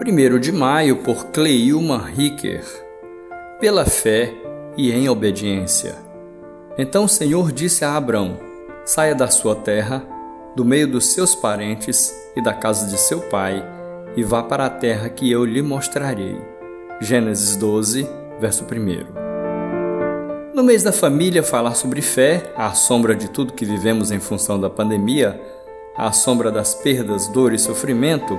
1 de maio por Cleilma Ricker. Pela fé e em obediência. Então o Senhor disse a Abrão: Saia da sua terra, do meio dos seus parentes e da casa de seu pai, e vá para a terra que eu lhe mostrarei. Gênesis 12, verso 1. No mês da família, falar sobre fé, à sombra de tudo que vivemos em função da pandemia, à sombra das perdas, dor e sofrimento,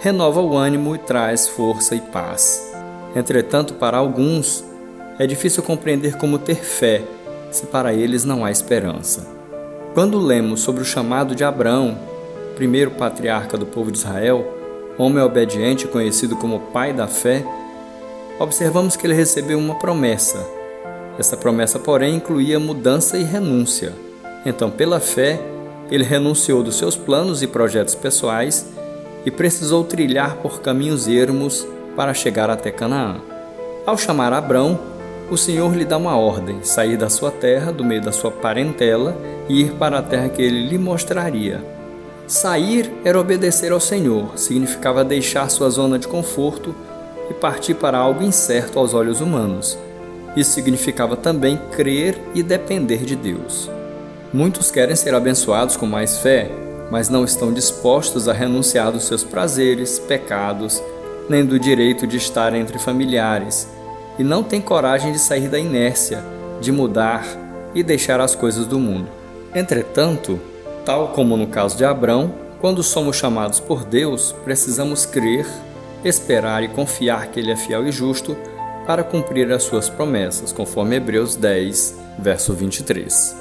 renova o ânimo e traz força e paz. Entretanto, para alguns, é difícil compreender como ter fé se para eles não há esperança. Quando lemos sobre o chamado de Abraão, primeiro patriarca do povo de Israel, homem obediente conhecido como pai da fé, observamos que ele recebeu uma promessa. Essa promessa, porém, incluía mudança e renúncia. Então, pela fé, ele renunciou dos seus planos e projetos pessoais e precisou trilhar por caminhos ermos para chegar até Canaã. Ao chamar Abrão, o Senhor lhe dá uma ordem: sair da sua terra, do meio da sua parentela, e ir para a terra que ele lhe mostraria. Sair era obedecer ao Senhor, significava deixar sua zona de conforto e partir para algo incerto aos olhos humanos. Isso significava também crer e depender de Deus. Muitos querem ser abençoados com mais fé, mas não estão dispostos a renunciar dos seus prazeres, pecados, nem do direito de estar entre familiares, e não têm coragem de sair da inércia, de mudar e deixar as coisas do mundo. Entretanto, tal como no caso de Abrão, quando somos chamados por Deus, precisamos crer, esperar e confiar que Ele é fiel e justo para cumprir as suas promessas, conforme Hebreus 10, verso 23.